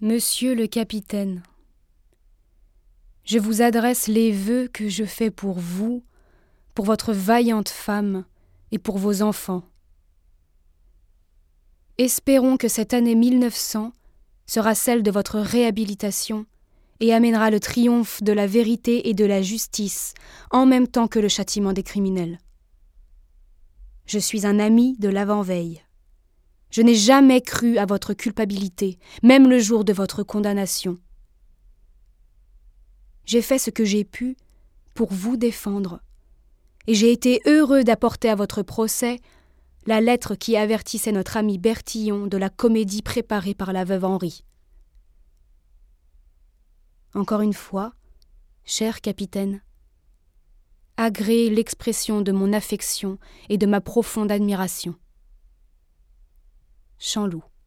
Monsieur le capitaine, je vous adresse les vœux que je fais pour vous, pour votre vaillante femme et pour vos enfants. Espérons que cette année 1900 sera celle de votre réhabilitation et amènera le triomphe de la vérité et de la justice en même temps que le châtiment des criminels. Je suis un ami de l'avant-veille. Je n'ai jamais cru à votre culpabilité, même le jour de votre condamnation. J'ai fait ce que j'ai pu pour vous défendre, et j'ai été heureux d'apporter à votre procès la lettre qui avertissait notre ami Bertillon de la comédie préparée par la veuve Henri. Encore une fois, cher capitaine, agréez l'expression de mon affection et de ma profonde admiration. Chanloup.